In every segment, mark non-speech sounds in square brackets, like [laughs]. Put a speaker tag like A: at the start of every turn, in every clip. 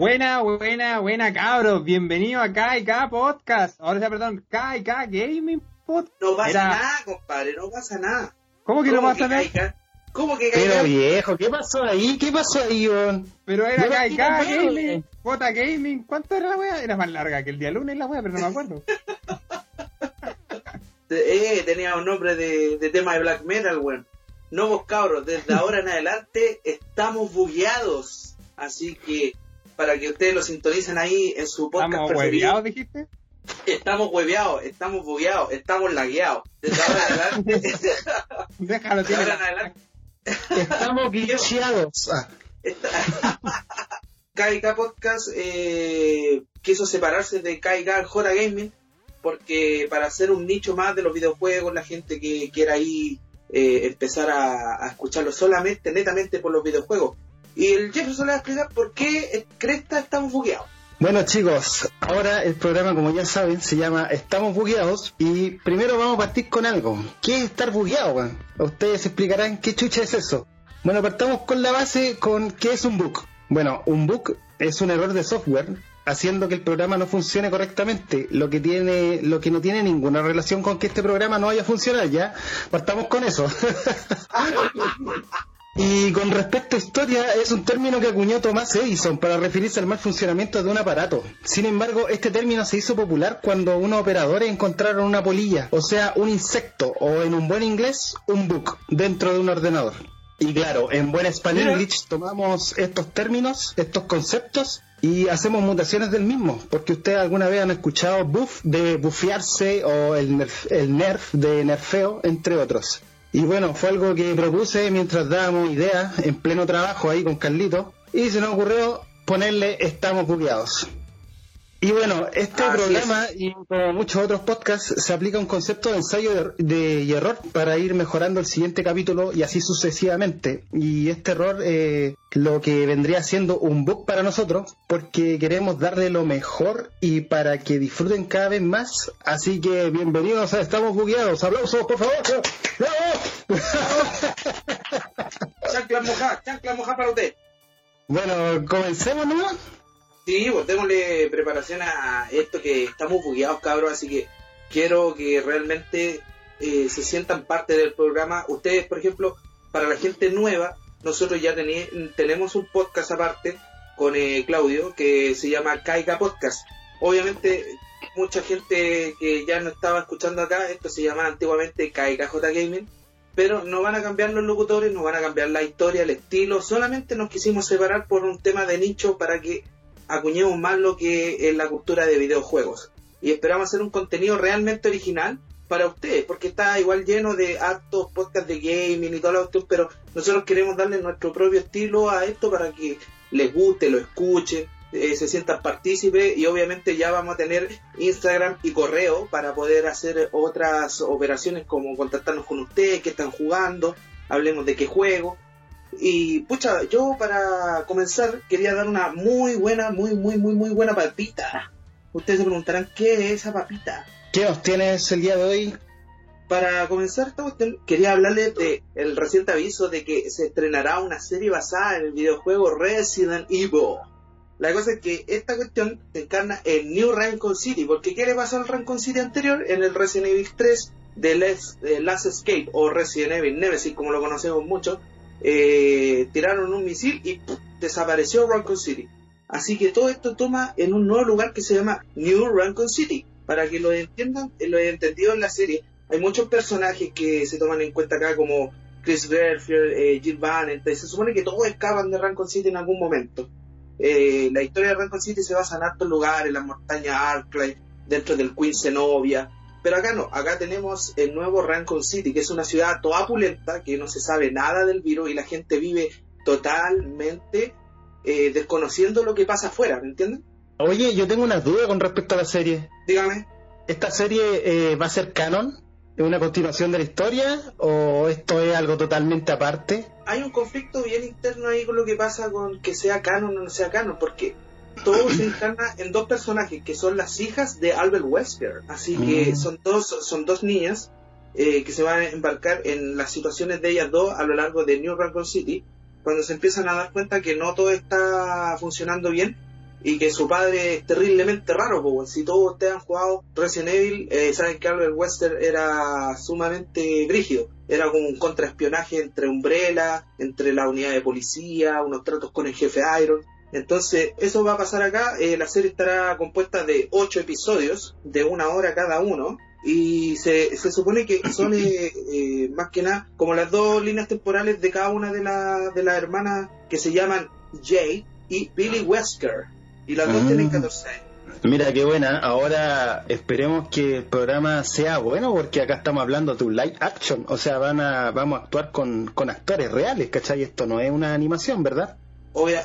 A: Buena, buena, buena cabros, bienvenido a KK Podcast, ahora sea, perdón, KK Gaming Podcast.
B: No pasa nada, compadre, no pasa nada.
A: ¿Cómo que no pasa nada?
B: ¿Cómo que
C: Pero viejo, ¿qué pasó ahí? ¿Qué pasó ahí, Iván?
A: Pero era KK Gaming, J Gaming, ¿cuánto era la wea? Era más larga que el día lunes la wea, pero no me acuerdo. [laughs]
B: eh, tenía un nombre de, de tema de black metal, weón. No vos cabros, desde ahora en adelante estamos bugueados. Así que para que ustedes lo sintonicen ahí en su podcast
A: ¿Estamos hueveados, dijiste?
B: Estamos hueveados, estamos bugueados, estamos lagueados. Desde ahora en adelante. [laughs]
A: Déjalo, tiene.
B: ahora en adelante.
C: Estamos [laughs] glitcheados. Ah. [laughs]
B: KK Podcast eh, quiso separarse de KK Jora Gaming porque para hacer un nicho más de los videojuegos, la gente que quiera ahí eh, empezar a, a, escucharlo solamente, netamente por los videojuegos. Y el Jefferson le va a explicar por qué Cresta estamos bugueados.
C: Bueno chicos, ahora el programa como ya saben se llama Estamos bugueados y primero vamos a partir con algo. ¿Qué es estar bugueado? Man? Ustedes explicarán qué chucha es eso. Bueno, partamos con la base con qué es un bug. Bueno, un bug es un error de software haciendo que el programa no funcione correctamente, lo que tiene, lo que no tiene ninguna relación con que este programa no vaya a funcionar, ya. Partamos con eso. [laughs] [laughs] y con respecto a historia, es un término que acuñó Thomas Edison para referirse al mal funcionamiento de un aparato. Sin embargo, este término se hizo popular cuando unos operadores encontraron una polilla, o sea, un insecto, o en un buen inglés, un bug, dentro de un ordenador. Y claro, en buen español English tomamos estos términos, estos conceptos y hacemos mutaciones del mismo, porque ustedes alguna vez han escuchado buff de bufearse o el nerf, el nerf de nerfeo, entre otros. Y bueno, fue algo que propuse mientras dábamos ideas en pleno trabajo ahí con Carlito y se nos ocurrió ponerle estamos bugueados. Y bueno, este Así programa es. y como muchos otros podcasts se aplica un concepto de ensayo de, de, y error para ir mejorando el siguiente capítulo y así sucesivamente. Y este error eh, lo que vendría siendo un bug para nosotros porque queremos darle lo mejor y para que disfruten cada vez más. Así que bienvenidos a Estamos Bugueados. Aplausos, por favor. ¡Bravo!
B: chancla moja, chancla moja para usted.
C: Bueno, comencemos nomás.
B: Sí, pues démosle preparación a esto que estamos bugueados, cabros, así que quiero que realmente eh, se sientan parte del programa. Ustedes, por ejemplo, para la gente nueva, nosotros ya tenemos un podcast aparte con eh, Claudio que se llama Caiga Podcast. Obviamente, mucha gente que ya no estaba escuchando acá, esto se llama antiguamente Caiga J Gaming, pero no van a cambiar los locutores, no van a cambiar la historia, el estilo, solamente nos quisimos separar por un tema de nicho para que acuñemos más lo que es la cultura de videojuegos. Y esperamos hacer un contenido realmente original para ustedes, porque está igual lleno de actos, podcasts de gaming y todo lo que pero nosotros queremos darle nuestro propio estilo a esto para que les guste, lo escuchen, eh, se sientan partícipes y obviamente ya vamos a tener Instagram y correo para poder hacer otras operaciones como contactarnos con ustedes, que están jugando, hablemos de qué juego, y pucha, yo para comenzar quería dar una muy buena, muy, muy, muy, muy buena papita. Ustedes se preguntarán, ¿qué es esa papita?
C: ¿Qué nos tienes el día de hoy?
B: Para comenzar esta cuestión, quería hablarles de el reciente aviso de que se estrenará una serie basada en el videojuego Resident Evil. La cosa es que esta cuestión se encarna en New Rancon City, porque ¿qué le pasó al Rancon City anterior? En el Resident Evil 3 de Last, de Last Escape o Resident Evil Nemesis, como lo conocemos mucho, eh, tiraron un misil y desapareció Rancon City. Así que todo esto toma en un nuevo lugar que se llama New Rancon City. Para que lo entiendan, lo he entendido en la serie, hay muchos personajes que se toman en cuenta acá como Chris Redfield, eh, Jill Van, se supone que todos escapan de Rancon City en algún momento. Eh, la historia de Rancon City se basa en altos lugares, en las montañas Arclight, dentro del Queen Zenobia, pero acá no, acá tenemos el nuevo Rancon City, que es una ciudad toda pulenta, que no se sabe nada del virus y la gente vive totalmente eh, desconociendo lo que pasa afuera, ¿me entienden?
C: Oye, yo tengo una duda con respecto a la serie.
B: Dígame.
C: ¿Esta serie eh, va a ser canon? ¿Es una continuación de la historia o esto es algo totalmente aparte?
B: Hay un conflicto bien interno ahí con lo que pasa con que sea canon o no sea canon, porque todo se encarna en dos personajes que son las hijas de Albert Wesker. Así que mm. son dos, son dos niñas eh, que se van a embarcar en las situaciones de ellas dos a lo largo de New Rancon City. Cuando se empiezan a dar cuenta que no todo está funcionando bien y que su padre es terriblemente raro, pues si todos ustedes han jugado Resident Evil, eh, saben que Albert Wester era sumamente brígido, era como un contraespionaje entre Umbrella, entre la unidad de policía, unos tratos con el jefe Iron, entonces, eso va a pasar acá. Eh, la serie estará compuesta de ocho episodios, de una hora cada uno. Y se, se supone que son eh, [coughs] eh, más que nada como las dos líneas temporales de cada una de, la, de las hermanas que se llaman Jay y Billy Wesker. Y las dos
C: Ah.
B: tienen 14 años.
C: Mira qué buena. Ahora esperemos que el programa sea bueno porque acá estamos hablando de un live action. O sea, van a, vamos a actuar con, con actores reales, ¿cachai? Esto no es una animación, ¿verdad?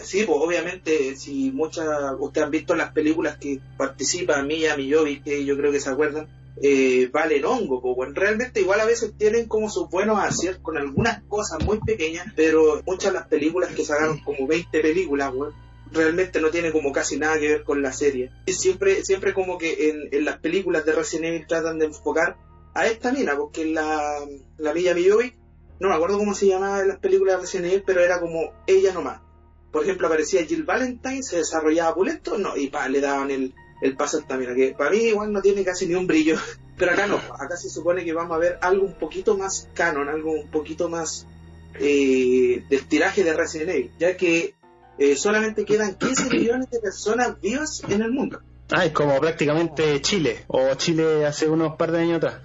B: Sí, pues obviamente, si muchas, ustedes han visto las películas que participa Milla Millovic, que yo creo que se acuerdan, eh, valen hongo, pues bueno, realmente igual a veces tienen como sus buenos aciertos con algunas cosas muy pequeñas, pero muchas de las películas que sacaron como 20 películas, weón, realmente no tiene como casi nada que ver con la serie. Y siempre, siempre como que en, las películas de Resident Evil tratan de enfocar a esta mina, porque la, la Milla Millovic, no me acuerdo cómo se llamaba en las películas de Resident Evil, pero era como ella nomás por ejemplo, aparecía Jill Valentine, se desarrollaba Pulento, no, y pa, le daban el, el paso mina, que para mí igual no tiene casi ni un brillo, [laughs] pero acá no, [laughs] acá se supone que vamos a ver algo un poquito más canon, algo un poquito más eh, del tiraje de Resident Evil, ya que eh, solamente quedan 15 millones de personas vivas en el mundo.
C: Ah, es como prácticamente Chile, o Chile hace unos par de años atrás.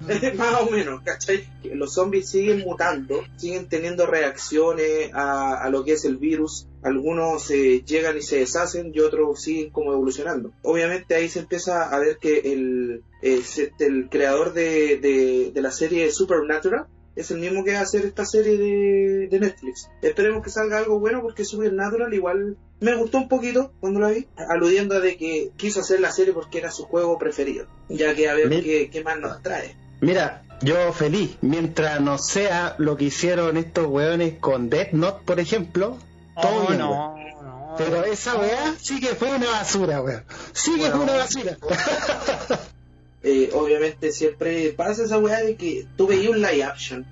C: [laughs]
B: más o menos, ¿cachai? Los zombies siguen mutando, siguen teniendo reacciones a, lo que es el virus. Algunos eh, llegan y se deshacen y otros siguen como evolucionando. Obviamente ahí se empieza a ver que el, eh, el creador de, de, de la serie Supernatural es el mismo que va a hacer esta serie de, de Netflix. Esperemos que salga algo bueno porque Supernatural igual me gustó un poquito cuando la vi, aludiendo a de que quiso hacer la serie porque era su juego preferido. Ya que a ver
C: Mira.
B: qué, qué más nos trae.
C: Mira, yo feliz, mientras no sea lo que hicieron estos weones con Death Note, por ejemplo, todo
A: Oh,
C: bien,
A: no,
C: weón. Pero esa weá sí que fue una basura, weón. Sí que
B: Bueno.
C: fue una basura. [laughs]
B: eh, obviamente siempre pasa esa weá de que tú veías un live action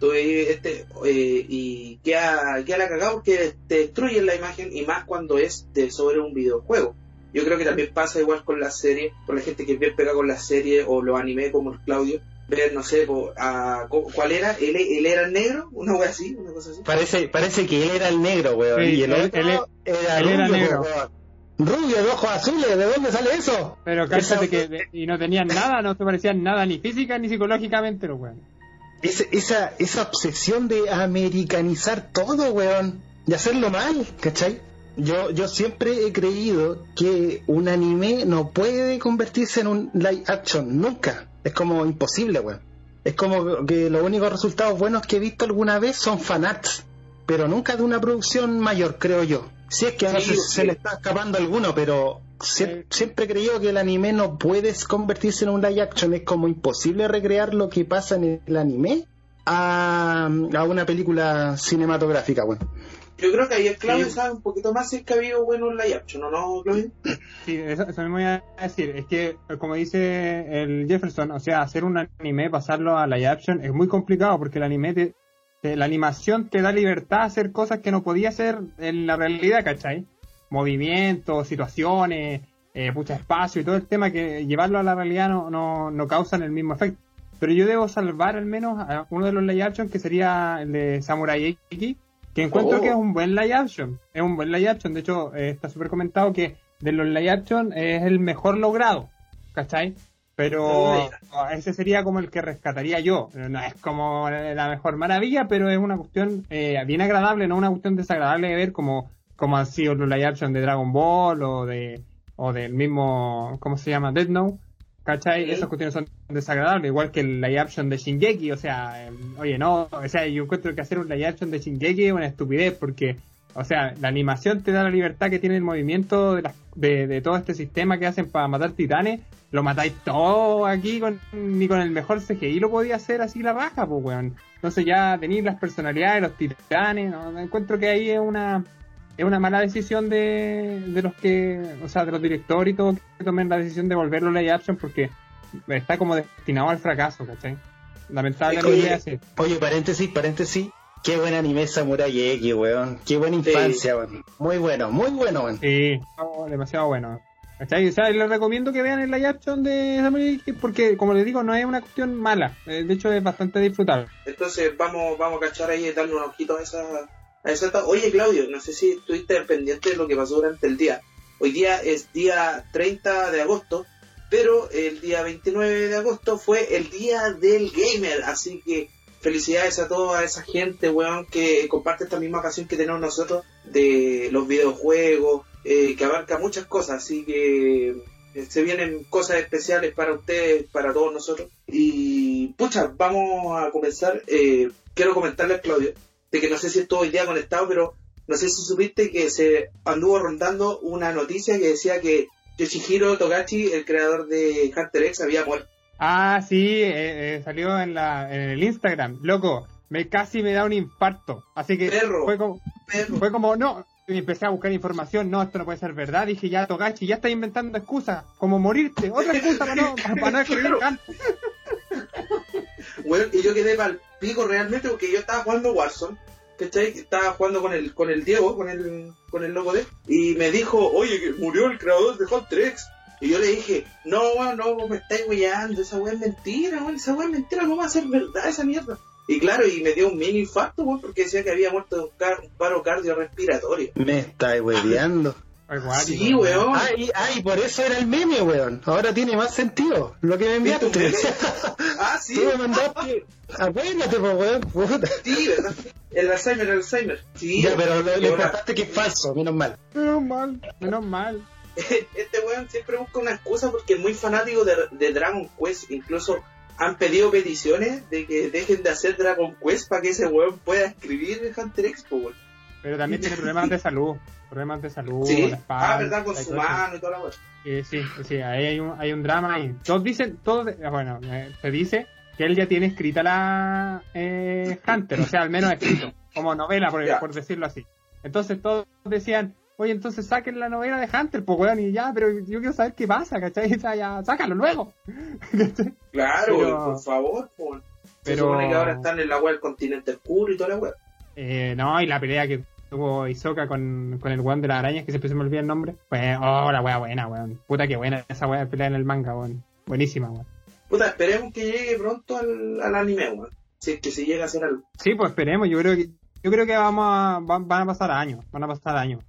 B: veías este eh, y queda, queda la cagada porque te destruyen la imagen y más cuando es de sobre un videojuego yo creo que también pasa igual con la serie con la gente que es bien pega con la serie o los anime como el Claudio ver no sé po, a- cu- cuál era él, él era el negro una weá así una cosa así
C: Parece, parece que él era el negro, weón.
A: Sí,
C: y el
A: él-
C: otro
A: él-
C: era
A: él
C: rubio,
A: era negro.
C: weón. Rubio, de ojos azules, ¿de dónde sale eso?
A: Pero cállate que de- y no tenían nada, no se parecían nada ni física ni psicológicamente los weones.
C: Ese- esa, esa obsesión de americanizar todo, weón, y hacerlo mal, ¿cachai? Yo, yo siempre he creído que un anime no puede convertirse en un live action, nunca. Es como imposible, weón. Es como que los únicos resultados buenos que he visto alguna vez son fanarts, pero nunca de una producción mayor, creo yo. Si es que a
B: Sí,
C: veces
B: sí.
C: se le está escapando alguno, pero sie-
A: Sí.
C: siempre he creído que el anime no puede convertirse en un live action. Es como imposible recrear lo que pasa en el anime a, a una película cinematográfica, bueno.
B: yo creo que ahí el Claudio
C: Sí.
B: sabe un poquito más si es que ha habido bueno un live action o no Claudio
A: Sí, eso, eso me voy a decir. Es que, como dice el Jefferson, o sea, hacer un anime, pasarlo a live action, es muy complicado porque el anime, te, te- la animación te da libertad a hacer cosas que no podía hacer en la realidad, ¿cachai? Movimientos, situaciones, eh, mucho espacio y todo el tema que llevarlo a la realidad no, no, no causan el mismo efecto. Pero yo debo salvar al menos a uno de los live action que sería el de Samurai X, que encuentro
B: Oh.
A: que es un buen live action. Es un buen live action. De hecho, eh, está súper comentado que de los live action es el mejor logrado. ¿Cachai? Pero ese sería como el que rescataría yo. No es como la mejor maravilla, pero es una cuestión eh, bien agradable, no una cuestión desagradable de ver como, como han sido los live action de Dragon Ball o de o del mismo, ¿cómo se llama? Death Note. ¿Cachai?
B: Sí.
A: Esas cuestiones son desagradables, igual que el live action de Shingeki, o sea, eh, oye, no, o sea, yo encuentro que hacer un live action de Shingeki es una estupidez, porque, o sea, la animación te da la libertad que tiene el movimiento de, las- de, de todo este sistema que hacen para matar titanes, lo matáis todo aquí, con, ni con el mejor CGI lo podía hacer así la raja, pues, weón. Entonces ya tenéis las personalidades de los titanes, ¿no? encuentro que ahí es una es una mala decisión de, de los que, o sea, de los directores y todo que tomen la decisión de volverlo live action porque está como destinado al fracaso, ¿cachai? Lamentablemente
C: Oye,
A: así.
C: Oye, paréntesis, paréntesis. Qué buen anime Samurai X, weón. Qué buena
B: Sí.
C: infancia, weón. Muy bueno, muy bueno, weón.
A: Sí, no, demasiado bueno. ¿Cachai? O sea, les recomiendo que vean el live action de Samurai X porque, como les digo, no es una cuestión mala. Eh, De hecho, es bastante disfrutable.
B: Entonces vamos, vamos a cachar ahí y darle un ojito a esa, Oye Claudio, no sé si estuviste pendiente de lo que pasó durante el día. Hoy día es día 30 de agosto, pero el día 29 de agosto fue el día del gamer, así que felicidades a toda esa gente, weón, que comparte esta misma pasión que tenemos nosotros de los videojuegos, eh, que abarca muchas cosas, así que eh, se vienen cosas especiales para ustedes, para todos nosotros. Y pucha, vamos a comenzar. eh, quiero comentarle a Claudio de que no sé si estuvo hoy día conectado, pero no sé si supiste que se anduvo rondando una noticia que decía que Yoshihiro Togachi, el creador de Hunter X, había muerto.
A: Ah, sí, eh, eh, salió en, la, en el Instagram. Loco, me casi me da un infarto. Así que
B: Perro.
A: fue como, fue como, no. Y empecé a buscar información. No, esto no puede ser verdad. Dije, ya, Togachi, ya está inventando excusas. Como morirte. Otra excusa para no, para no [laughs] escribir canto.
B: bueno, y yo quedé mal pico realmente porque yo estaba jugando Warzone. ¿Cachai? Estaba jugando con el, con el Diego, con el, con el logo de y me dijo, oye, que murió el creador de Hunter X. Y yo le dije, no, no, me estáis weyando, esa weá es mentira, esa weá es mentira, no va a ser verdad esa mierda. Y claro, y me dio un mini infarto, weón, porque decía que había muerto de un, paro cardiorrespiratorio.
C: Me estáis hueveando.
B: Sí, weón.
C: Ay, ay, por eso era el meme, weón. Ahora tiene más sentido lo que me enviaste. [laughs]
B: Ah, sí,
C: Tú me mandaste. Acuérdate, po, weón. Puta.
B: sí, ¿verdad? El Alzheimer, el Alzheimer. Sí,
C: Ya, pero lo, importante es que es falso, menos mal.
A: Menos mal, menos mal. [laughs]
B: este weón siempre busca una excusa porque es muy fanático de, de Dragon Quest. Incluso han pedido peticiones de que dejen de hacer Dragon Quest para que ese weón pueda escribir en Hunter X, po, weón.
A: Pero también tiene problemas de salud. Problemas de salud.
B: Sí,
A: la espalda,
B: ah, verdad, con
A: y
B: su mano y toda la.
A: Eh, sí, sí, ahí hay un, hay un drama ahí. Todos dicen, todos, bueno, eh, se dice que él ya tiene escrita la eh, Hunter, o sea, al menos escrito, como novela, por, por decirlo así. Entonces todos decían, oye, entonces saquen la novela de Hunter, pues weón, y ya, pero yo quiero saber qué pasa, ¿cachai? [laughs] O sea, ya, sácalo luego. [laughs]
B: Claro,
A: Pero-
B: por favor, po, weón. Se
A: Pero-
B: supone que ahora están en la weá del continente oscuro y toda la weá.
A: Eh, no, y la pelea que tuvo Isoka con, con el weón de las arañas, que siempre se me olvida el nombre, pues, oh, la wea buena, weón. Puta que buena esa wea de pelea en el manga, weón. Buenísima, weón.
B: Puta, esperemos que llegue pronto al, al anime, weón. Si es que se llega a hacer algo.
A: Sí, pues esperemos, yo creo que yo creo que vamos a, van, van a pasar años, van a pasar años.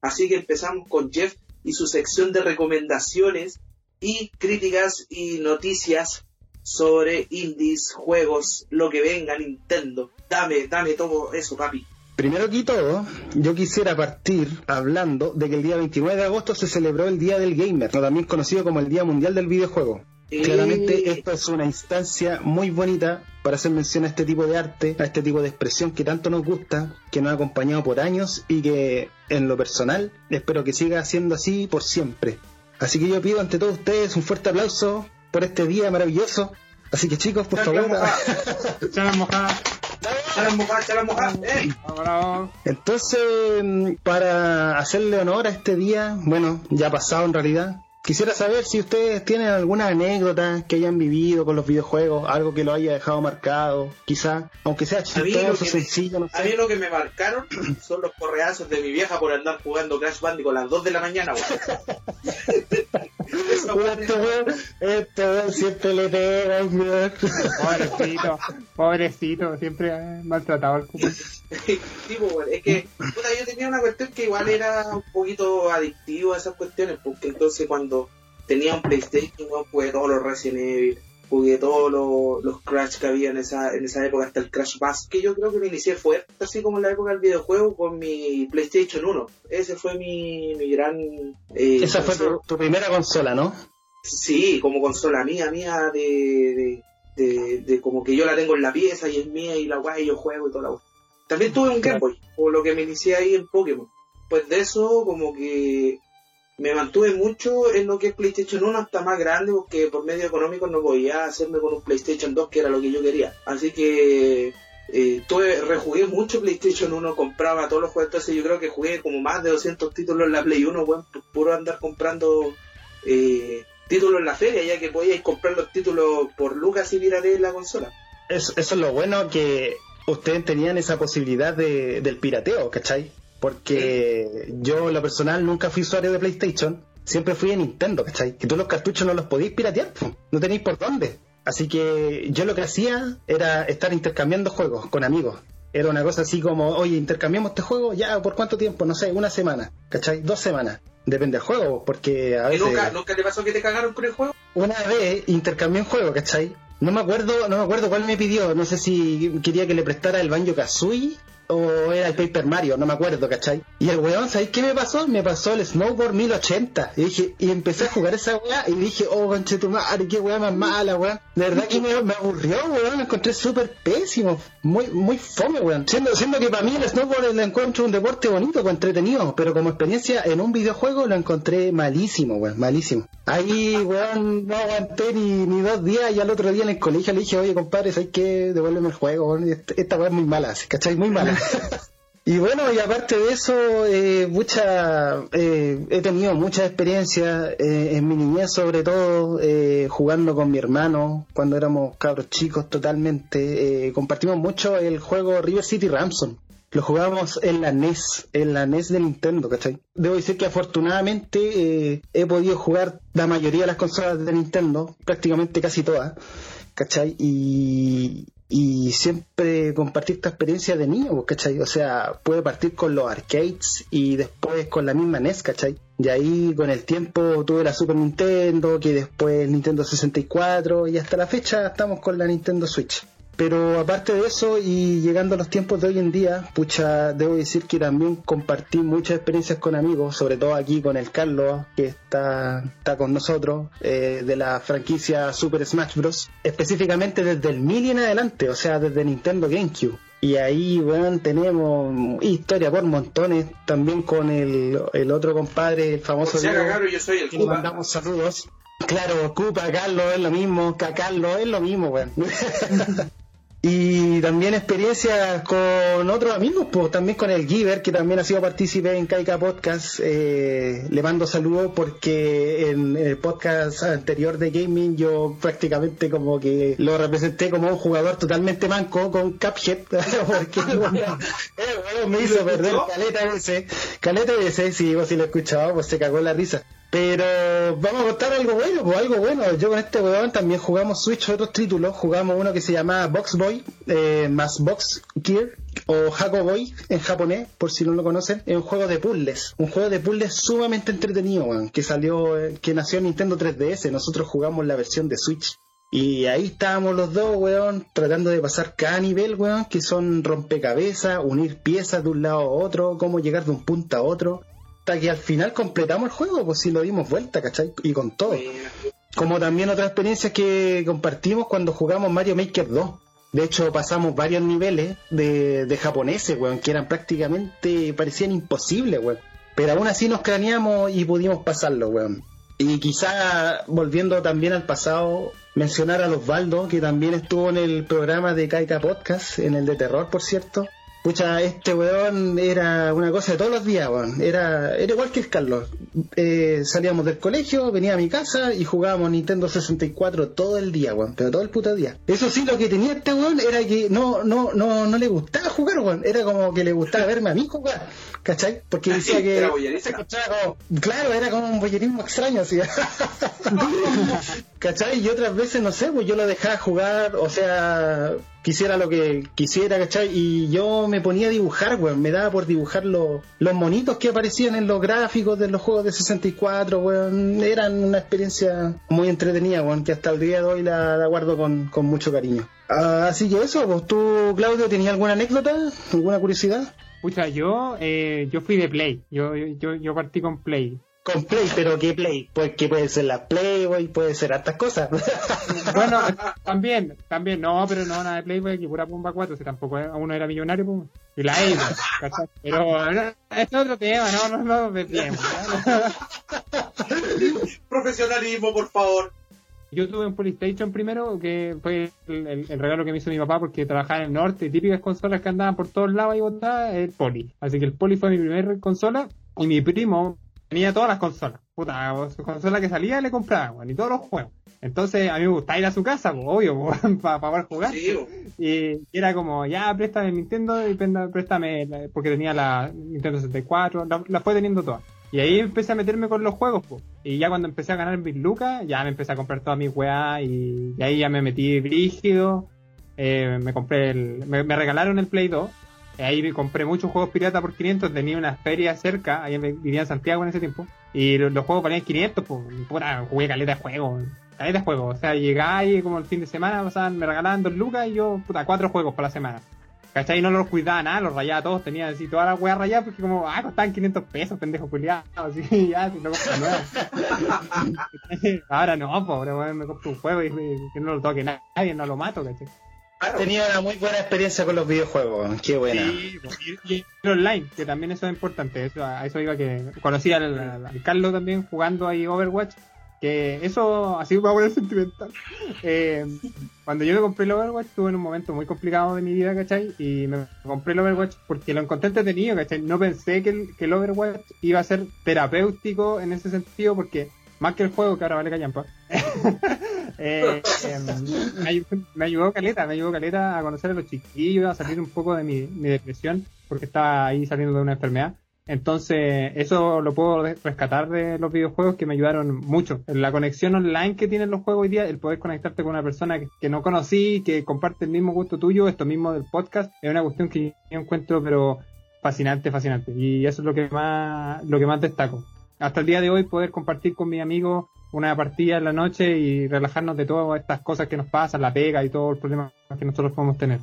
B: Así que empezamos con Jeff y su sección de recomendaciones y críticas y noticias sobre indies, juegos, lo que venga, Nintendo. Dame, dame todo eso, papi.
C: Primero que todo, yo quisiera partir hablando de que el día 29 de agosto se celebró el Día del Gamer, también conocido como el Día Mundial del Videojuego. Claramente esto es una instancia muy bonita para hacer mención a este tipo de arte, a este tipo de expresión que tanto nos gusta, que nos ha acompañado por años y que en lo personal espero que siga siendo así por siempre. Así que yo pido ante todos ustedes un fuerte aplauso por este día maravilloso. Así que chicos, por favor. [laughs]
B: eh.
C: Entonces, mm, para hacerle honor a este día, bueno, ya pasado en realidad, quisiera saber si ustedes tienen alguna anécdota que hayan vivido con los videojuegos, algo que lo haya dejado marcado, quizá, aunque sea chistoso, sencillo, no
B: A mí
C: sé.
B: lo que me marcaron [clears throat] son los correazos de mi vieja por andar jugando Crash Bandicoot a las 2 de la mañana, [laughs]
C: Este weón, este weón siempre le pegan, weón.
A: Pobrecito, pobrecito, siempre maltratado al [laughs]
B: weón, es que puta, yo tenía una cuestión que igual era un poquito adictivo a esas cuestiones, porque entonces cuando tenía un PlayStation, weón, jugué todos los Resident Evil, jugué todos los, los Crash que había en esa, en esa época, hasta el Crash Bass, que yo creo que me inicié fuerte, así como en la época del videojuego, con mi PlayStation 1. Ese fue mi, mi gran... eh,
C: Esa fue tu, tu primera consola, ¿no?
B: Sí, como consola mía, mía, de, de, de, de como que yo la tengo en la pieza y es mía y la guay, yo juego y toda la. También tuve un Game Boy, por lo que me inicié ahí en Pokémon. Pues de eso, como que me mantuve mucho en lo que es PlayStation 1 hasta más grande, porque por medio económico no podía hacerme con un PlayStation 2, que era lo que yo quería. Así que eh, tuve, rejugué mucho PlayStation 1, compraba todos los juegos, entonces yo creo que jugué como más de 200 títulos en la Play 1, bueno, puro andar comprando eh, títulos en la feria, ya que podíais comprar los títulos por lucas y viraré en la consola.
C: Eso, eso es lo bueno que ustedes tenían esa posibilidad de, del pirateo, ¿cachai? Porque yo, en lo personal, nunca fui usuario de PlayStation, siempre fui de Nintendo, ¿cachai? Que tú los cartuchos no los podías piratear, no tenéis por dónde. Así que yo lo que hacía era estar intercambiando juegos con amigos. Era una cosa así como, oye, intercambiamos este juego, ya, ¿por cuánto tiempo? No sé, una semana, ¿cachai? Dos semanas. Depende del juego, porque a
B: ¿Y
C: veces...
B: nunca, nunca te pasó que te cagaron con el juego?
C: Una vez intercambié un juego, ¿cachai? No me acuerdo, no me acuerdo cuál me pidió, no sé si quería que le prestara el Banjo Kazooie o era el Paper Mario, no me acuerdo, ¿cachai? Y el weón, ¿sabéis qué me pasó? Me pasó el Snowboard 1080. Y dije, y empecé a jugar esa weá y dije, oh conche tu madre, qué weá más mala, weón. De verdad que me, aburrió, weón, lo encontré súper pésimo, muy, muy fome, weón. Siendo, siendo que para mí el snowboard lo encuentro un deporte bonito, entretenido, pero como experiencia en un videojuego lo encontré malísimo, weón, malísimo. Ahí, weón, no aguanté ni, ni dos días y al otro día en el colegio le dije, oye compadre, ¿sabes qué? Devuélveme el juego, weón. Esta, esta weá es muy mala, ¿cachai? Muy mala. [laughs] Y bueno, y aparte de eso, eh, eh, he tenido muchas experiencias eh, en mi niñez, sobre todo eh, jugando con mi hermano cuando éramos cabros chicos totalmente. Compartimos mucho el juego River City Ransom. Lo jugábamos en la NES, en la NES de Nintendo, ¿cachai? Debo decir que afortunadamente he podido jugar la mayoría de las consolas de Nintendo, prácticamente casi todas, ¿cachai? Y, y siempre compartir esta experiencia de niño, pues, ¿cachai? O sea, puede partir con los arcades y después con la misma NES, ¿cachai? Y ahí con el tiempo tuve la Super Nintendo, que después Nintendo 64 y hasta la fecha estamos con la Nintendo Switch. Pero aparte de eso y llegando a los tiempos de hoy en día, pucha, debo decir que también compartí muchas experiencias con amigos, sobre todo aquí con el Carlos, que está, está con nosotros, eh, de la franquicia Super Smash Bros. Específicamente desde el 1000 y en adelante, o sea, desde Nintendo GameCube. Y ahí, weón, tenemos historia por montones, también con el, el otro compadre, el famoso
B: O sea,
C: Diego,
B: yo soy el
C: que
B: Cuba.
C: mandamos saludos. Claro, Cupa, Carlos es lo mismo, Carlos es lo mismo, weón. [laughs] y también experiencias con otros amigos, pues también con el Giver, que también ha sido partícipe en Kaika Podcast. Eh, le mando saludos porque en el podcast anterior de gaming yo prácticamente como que lo representé como un jugador totalmente manco con Cuphead, [laughs] porque [laughs] bueno, eh, me hizo perder caleta ese, caleta ese, si vos si lo escuchaba, pues se cagó la risa. Pero vamos a contar algo bueno, pues algo bueno. Yo con este weón también jugamos Switch otros títulos. Jugamos uno que se llama Box Boy, eh, más Box Gear, o Hako Boy en japonés, por si no lo conocen. Es un juego de puzzles. Un juego de puzzles sumamente entretenido, weón. Que salió, eh, que nació en Nintendo 3DS. Nosotros jugamos la versión de Switch. Y ahí estábamos los dos, weón, tratando de pasar cada nivel, weón, que son rompecabezas, unir piezas de un lado a otro, cómo llegar de un punto a otro hasta que al final completamos el juego, pues si lo dimos vuelta, ¿cachai? Y con todo. Como también otras experiencias que compartimos cuando jugamos Mario Maker 2. De hecho, pasamos varios niveles de, de japoneses, weón, que eran prácticamente, parecían imposibles, weón. Pero aún así nos craneamos y pudimos pasarlo, weón. Y quizá, volviendo también al pasado, mencionar a Osvaldo, que también estuvo en el programa de Kaika Podcast, en el de terror, por cierto. Pucha, este weón era una cosa de todos los días, weón. Era, era igual que el Carlos. Eh, salíamos del colegio, venía a mi casa y jugábamos Nintendo 64 todo el día, weón. Pero todo el puto día. Eso sí, lo que tenía este weón era que no, no, no, no le gustaba jugar, weón. Era como que le gustaba verme a mí jugar. ¿Cachai? Porque decía que...
B: Era
C: como- claro, era como un boyerismo extraño, así. [laughs] [laughs] ¿Cachai? Y otras veces, no sé, pues yo lo dejaba jugar, o sea, quisiera lo que quisiera, ¿cachai? Y yo me ponía a dibujar, weón, me daba por dibujar los, los monitos que aparecían en los gráficos de los juegos de 64, weón, eran una experiencia muy entretenida, weón, que hasta el día de hoy la, la guardo con, con mucho cariño. Ah, así que eso, pues tú, Claudio, ¿tenías alguna anécdota? ¿Alguna curiosidad?
A: Pucha, yo, eh, yo fui de Play. Yo, yo, yo partí con Play.
C: Con Play, pero ¿qué Play? Pues que puede ser la Playboy, puede ser hartas cosas. [laughs]
A: Bueno, también, también, no, pero no, nada de Playboy, que pura bomba 4, si tampoco uno era millonario, pues. Y la ¿cachai? Pero, no, es otro tema, no, no, no, de tiempo. [laughs]
B: Profesionalismo, por favor.
A: Yo tuve un PlayStation primero, que fue el, el- el regalo que me hizo mi papá porque trabajaba en el norte, típicas consolas que andaban por todos lados y botadas, el Poli. Así que el Poli fue mi primer consola, y mi primo tenía todas las consolas. Puta, su consola que salía le compraba, weón, y todos los juegos. Entonces a mí me gustaba ir a su casa, pues, obvio, [laughs] para poder jugar.
B: Sí.
A: Y era como, ya, préstame Nintendo y préstame, la- porque tenía la Nintendo 64, la, la fue teniendo todas. Y ahí empecé a meterme con los juegos, pues. Y ya cuando empecé a ganar mis lucas, ya me empecé a comprar todas mis weas y, y ahí ya me metí brígido. Eh, me compré el, me, me regalaron el Play 2. Y Ahí me compré muchos juegos pirata por 500, tenía una feria cerca, ahí vivía en Santiago en ese tiempo, y los, juegos valían 500, pues, puta, jugué caleta de juegos, caleta de juegos, o sea, llegaba y como el fin de semana, pasaban, me regalaban dos lucas y yo, puta, cuatro juegos para la semana. ¿Cachai? No los cuidaba nada, los rayaba todos, tenía así todas las weas rayadas porque como, ah, costaban 500 pesos, pendejo culiado, [laughs] así, ya, si no compro nuevo. [laughs] ahora no, pobre me compro un juego y que no lo toque nadie, no lo mato, ¿cachai?
B: Claro.
C: Tenía una muy buena experiencia con los videojuegos. Qué buena.
A: Sí, y, y el online, que también eso es importante, eso, a eso iba que conocí al, al- al Carlos también jugando ahí Overwatch, que eso así va a poner sentimental. Eh, cuando yo me compré el Overwatch estuve en un momento muy complicado de mi vida, ¿cachai? Y me compré el Overwatch porque lo encontré entretenido, ¿cachai? No pensé que el, que el Overwatch iba a ser terapéutico en ese sentido porque más que el juego, que ahora vale callampa, [laughs] eh, em, me, ayudó, me ayudó Caleta, me ayudó Caleta a conocer a los chiquillos, a salir un poco de mi, mi depresión, porque estaba ahí saliendo de una enfermedad. Entonces, eso lo puedo rescatar de los videojuegos que me ayudaron mucho. La conexión online que tienen los juegos hoy día, el poder conectarte con una persona que, que no conocí, que comparte el mismo gusto tuyo, esto mismo del podcast, es una cuestión que yo encuentro, pero fascinante, fascinante. Y eso es lo que más, lo que más destaco. Hasta el día de hoy poder compartir con mis amigos una partida en la noche y relajarnos de todas estas cosas que nos pasan, la pega y todo el problema que nosotros podemos tener.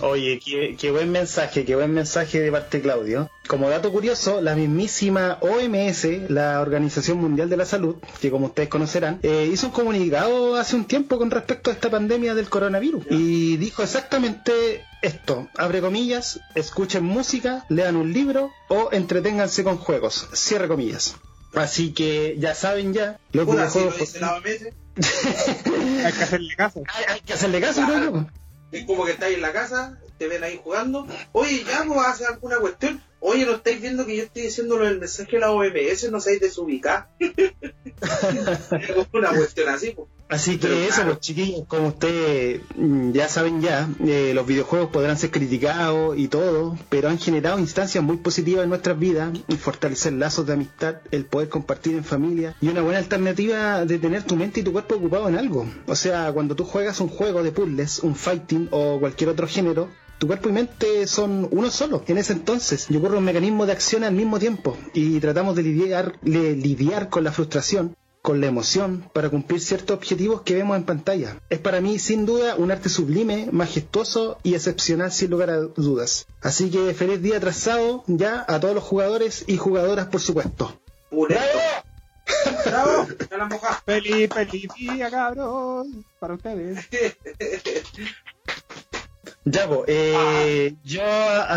C: Oye, qué, qué buen mensaje, qué buen mensaje de parte de Claudio. Como dato curioso, la mismísima OMS, la Organización Mundial de la Salud, que como ustedes conocerán, eh, hizo un comunicado hace un tiempo con respecto a esta pandemia del coronavirus. Y dijo exactamente esto, abre comillas, escuchen música, lean un libro o entreténganse con juegos, cierre comillas. Así que ya saben ya, los
B: Puta, si lo dice la OMS,
A: Hay que hacerle caso.
C: hay, hay que hacerle caso, yo.
B: Es como que estáis en la casa, te ven ahí jugando. Oye, ya vos hacer alguna cuestión. Oye, ¿no estáis viendo que yo estoy diciendo el mensaje de la OMS? ¿No sabéis desubicar? [laughs] Una cuestión así, pues.
C: Así que
B: Pero
C: eso,
B: claro.
C: pues chiquillos, como ustedes mm, ya saben ya, eh, los videojuegos podrán ser criticados y todo, pero han generado instancias muy positivas en nuestras vidas, y fortalecer lazos de amistad, el poder compartir en familia y una buena alternativa de tener tu mente y tu cuerpo ocupado en algo. O sea, cuando tú juegas un juego de puzzles, un fighting o cualquier otro género, tu cuerpo y mente son uno solo. En ese entonces, y ocurre un mecanismo de acción al mismo tiempo y tratamos de lidiar, de lidiar con la frustración con la emoción para cumplir ciertos objetivos que vemos en pantalla. Es para mí sin duda un arte sublime, majestuoso y excepcional sin lugar a dudas. Así que feliz día atrasado ya a todos los jugadores y jugadoras por supuesto.
B: ¡Bravo! [laughs] ¡Ya la moja!
A: Feliz, feliz día, cabrón. Para ustedes.
C: Ya, po, eh, yo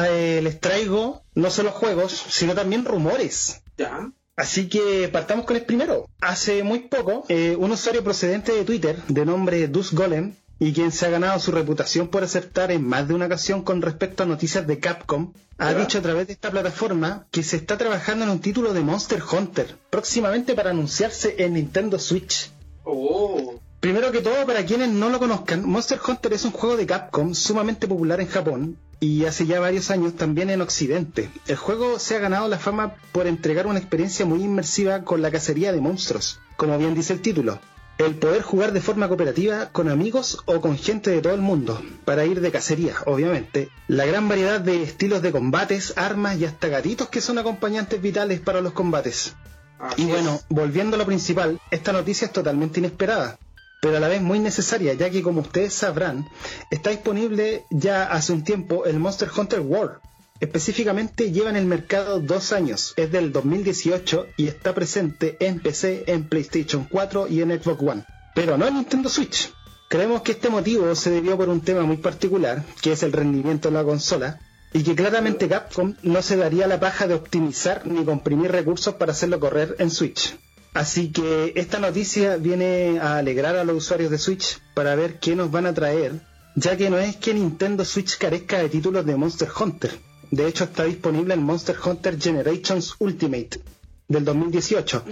C: eh, les traigo no solo juegos, sino también rumores.
B: Ya.
C: Así que partamos con el primero. Hace muy poco, eh, un usuario procedente de Twitter, de nombre Dus Golem, y quien se ha ganado su reputación por acertar en más de una ocasión con respecto a noticias de Capcom, ha dicho a través de esta plataforma que se está trabajando en un título de Monster Hunter, próximamente para anunciarse en Nintendo Switch.
B: Oh.
C: Primero que todo, para quienes no lo conozcan, Monster Hunter es un juego de Capcom sumamente popular en Japón y hace ya varios años también en Occidente. El juego se ha ganado la fama por entregar una experiencia muy inmersiva con la cacería de monstruos, como bien dice el título. El poder jugar de forma cooperativa con amigos o con gente de todo el mundo, para ir de cacería, obviamente. La gran variedad de estilos de combates, armas y hasta gatitos que son acompañantes vitales para los combates.
B: Así
C: Y bueno,
B: es.
C: volviendo a lo principal, esta noticia es totalmente inesperada, pero a la vez muy necesaria, ya que como ustedes sabrán, está disponible ya hace un tiempo el Monster Hunter World. Específicamente lleva en el mercado dos años, es del 2018 y está presente en PC, en PlayStation 4 y en Xbox One, pero no en Nintendo Switch. Creemos que este motivo se debió por un tema muy particular, que es el rendimiento de la consola, y que claramente Capcom no se daría la paja de optimizar ni comprimir recursos para hacerlo correr en Switch. Así que esta noticia viene a alegrar a los usuarios de Switch para ver qué nos van a traer, ya que no es que Nintendo Switch carezca de títulos de Monster Hunter. De hecho está disponible en Monster Hunter Generations Ultimate. del 2018.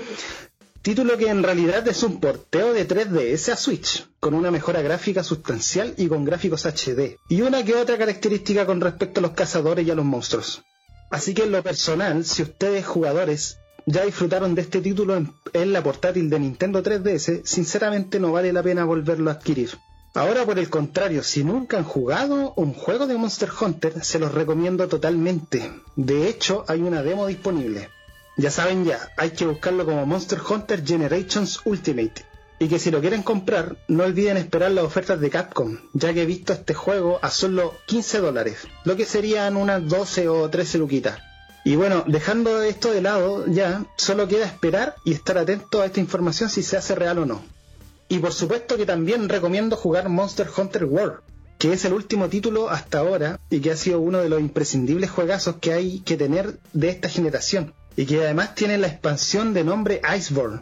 C: Título que en realidad es un porteo de 3DS a Switch, con una mejora gráfica sustancial y con gráficos HD, y una que otra característica con respecto a los cazadores y a los monstruos. Así que en lo personal, si ustedes jugadores ya disfrutaron de este título en, la portátil de Nintendo 3DS, sinceramente no vale la pena volverlo a adquirir. Ahora, por el contrario, si nunca han jugado un juego de Monster Hunter, se los recomiendo totalmente. De hecho, hay una demo disponible. Ya saben ya, hay que buscarlo como Monster Hunter Generations Ultimate. Y que si lo quieren comprar, no olviden esperar las ofertas de Capcom, ya que he visto este juego a solo 15 dólares, lo que serían unas 12 o 13 luquitas. Y bueno, dejando esto de lado ya, solo queda esperar y estar atento a esta información si se hace real o no. Y por supuesto que también recomiendo jugar Monster Hunter World, que es el último título hasta ahora y que ha sido uno de los imprescindibles juegazos que hay que tener de esta generación y que además tiene la expansión de nombre Iceborne,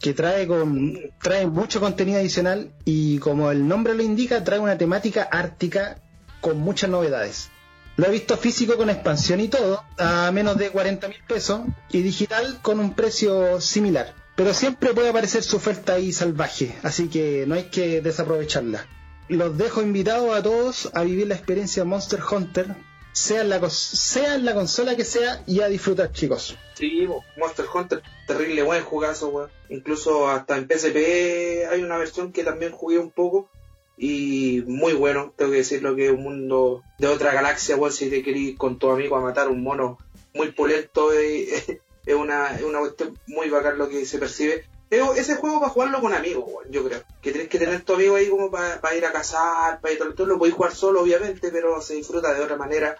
C: que trae, con, trae mucho contenido adicional y como el nombre lo indica, trae una temática ártica con muchas novedades. Lo he visto físico con expansión y todo, a menos de 40 mil pesos, y digital con un precio similar. Pero siempre puede aparecer su oferta ahí salvaje, así que no hay que desaprovecharla. Los dejo invitados a todos a vivir la experiencia Monster Hunter, sea en la, sea la consola que sea, y a disfrutar, chicos.
B: Sí, Monster Hunter, terrible buen jugazo, weón. Incluso hasta en PSP hay una versión que también jugué un poco. Y muy bueno, tengo que decirlo que es un mundo de otra galaxia, weón. Si te querís con tu amigo a matar un mono muy pulento, [laughs] es, una, es una cuestión muy bacán lo que se percibe. Pero ese juego para jugarlo con amigos, yo creo. Que tienes que tener tu amigo ahí como para ir a cazar, para ir todo, todo. Lo podéis jugar solo, obviamente, pero se disfruta de otra manera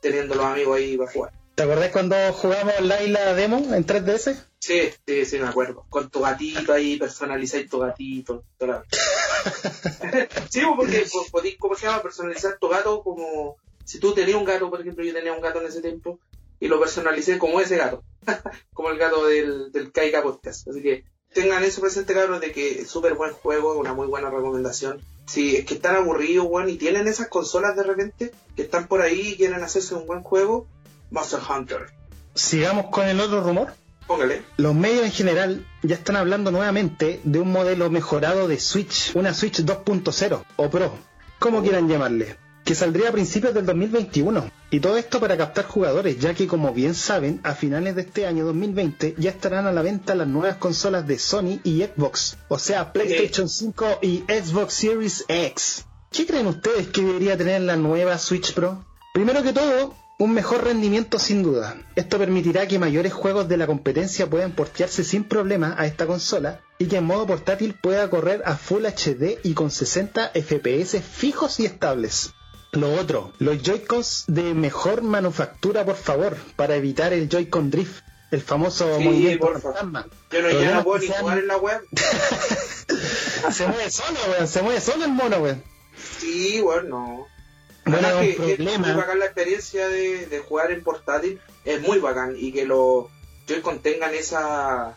B: teniendo los amigos ahí para jugar.
C: ¿Te acordás cuando jugamos online la demo en 3DS?
B: Sí, sí, sí, me acuerdo. Con tu gatito ahí, personalizáis tu gatito. Toda [laughs] sí, porque podéis, ¿cómo se llama? Personalizar tu gato como... Si tú tenías un gato, por ejemplo, yo tenía un gato en ese tiempo, y lo personalicé como ese gato. [laughs] como el gato del, del Kaika Podcast. Así que tengan eso presente, cabros, de que es súper buen juego, una muy buena recomendación. Si es que están aburridos, bueno, y tienen esas consolas de repente, que están por ahí y quieren hacerse un buen juego, Monster Hunter.
C: Sigamos con el otro rumor.
B: Póngale.
C: Los medios en general ya están hablando nuevamente de un modelo mejorado de Switch, una Switch 2.0 o Pro, como quieran llamarle, que saldría a principios del 2021. Y todo esto para captar jugadores, ya que como bien saben, a finales de este año 2020 ya estarán a la venta las nuevas consolas de Sony y Xbox, o sea, PlayStation 5 y Xbox Series X. ¿Qué creen ustedes que debería tener la nueva Switch Pro? Primero que todo, un mejor rendimiento sin duda. Esto permitirá que mayores juegos de la competencia puedan portearse sin problema a esta consola y que en modo portátil pueda correr a Full HD y con 60 FPS fijos y estables. Lo otro, los Joy-Cons de mejor manufactura, por favor, para evitar el Joy-Con Drift, el famoso
B: Sí,
C: movimiento fantasma.
B: Yo no, ya no puedo ni
C: sean-
B: jugar en la web. [laughs]
C: se mueve solo, weón, se mueve solo el mono, weón.
B: Sí, bueno, no.
C: Bueno, un
B: que es muy
C: problema.
B: bacán la experiencia de, de jugar en portátil, es muy bacán y que los Joy-Con tengan esa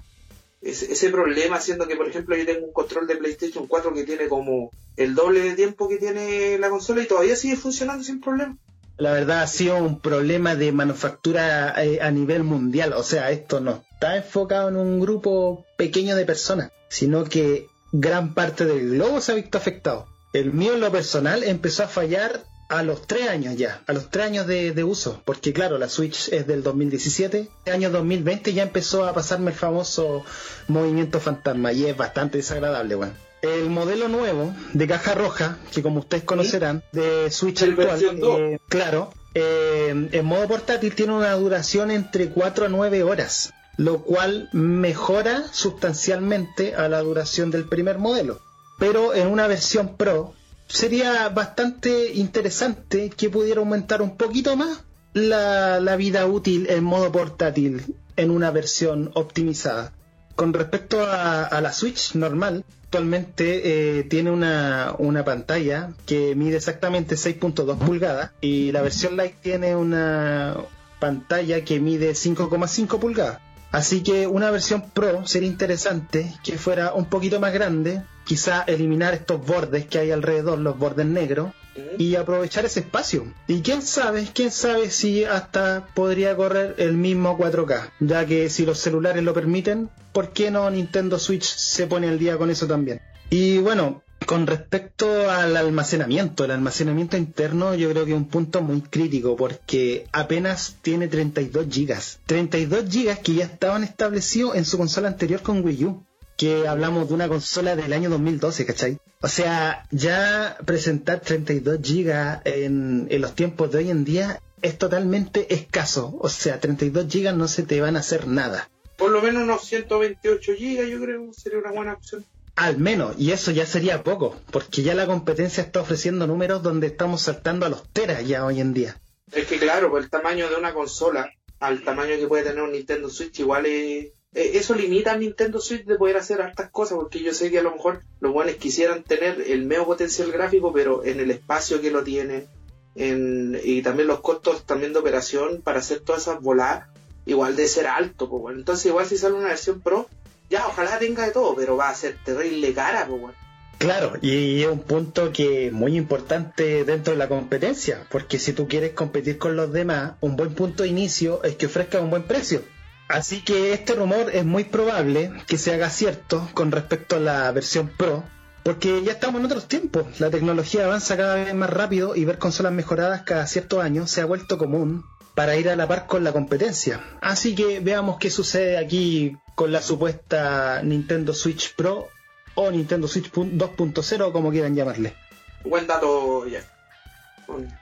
B: ese, ese problema haciendo que por ejemplo yo tengo un control de PlayStation 4 que tiene como el doble de tiempo que tiene la consola y todavía sigue funcionando sin problema.
C: La verdad ha sido un problema de manufactura eh, a nivel mundial. O sea, esto no está enfocado en un grupo pequeño de personas, sino que gran parte del globo se ha visto afectado. El mío en lo personal empezó a fallar a los tres años ya, a los tres años de, de uso, porque claro, la Switch es del 2017, el año 2020 ya empezó a pasarme el famoso movimiento fantasma y es bastante desagradable, weón. El modelo nuevo de caja roja, que como ustedes conocerán, de Switch actual, eh, claro, eh, en modo portátil tiene una duración entre 4 a 9 horas, lo cual mejora sustancialmente a la duración del primer modelo. Pero en una versión Pro sería bastante interesante que pudiera aumentar un poquito más la, la vida útil en modo portátil en una versión optimizada. Con respecto a, la Switch normal, actualmente eh, tiene una, una pantalla que mide exactamente 6.2 pulgadas y la versión Lite tiene una pantalla que mide 5,5 pulgadas. Así que una versión Pro sería interesante que fuera un poquito más grande, quizá eliminar estos bordes que hay alrededor, los bordes negros, y aprovechar ese espacio. Y quién sabe, quién sabe si hasta podría correr el mismo 4K, ya que si los celulares lo permiten, ¿por qué no Nintendo Switch se pone al día con eso también? Y bueno, con respecto al almacenamiento, el almacenamiento interno yo creo que es un punto muy crítico porque apenas tiene 32 gigas. 32 gigas que ya estaban establecidos en su consola anterior con Wii U. Que hablamos de una consola del año 2012, ¿cachai? O sea, ya presentar 32 gigas en, en los tiempos de hoy en día es totalmente escaso. O sea, 32 gigas no se te van a hacer nada.
B: Por lo menos unos 128 gigas yo creo sería una buena opción.
C: Al menos, y eso ya sería poco, porque ya la competencia está ofreciendo números donde estamos saltando a los teras ya hoy en día.
B: Es que claro, por el tamaño de una consola al tamaño que puede tener un Nintendo Switch, igual es, eso limita al Nintendo Switch de poder hacer hartas cosas, porque yo sé que a lo mejor los buenos quisieran tener el medio potencial gráfico, pero en el espacio que lo tienen, en, y también los costos también de operación para hacer todas esas voladas, igual de ser alto, pues bueno. Entonces igual si sale una versión Pro, ya, ojalá tenga de todo, pero va a ser terrible cara, pues, bueno.
C: Claro, y es un punto que es muy importante dentro de la competencia, porque si tú quieres competir con los demás, un buen punto de inicio es que ofrezca un buen precio. Así que este rumor es muy probable que se haga cierto con respecto a la versión Pro, porque ya estamos en otros tiempos. La tecnología avanza cada vez más rápido y ver consolas mejoradas cada cierto año se ha vuelto común para ir a la par con la competencia. Así que veamos qué sucede aquí con la supuesta Nintendo Switch Pro o Nintendo Switch 2.0, como quieran llamarle.
B: Buen dato,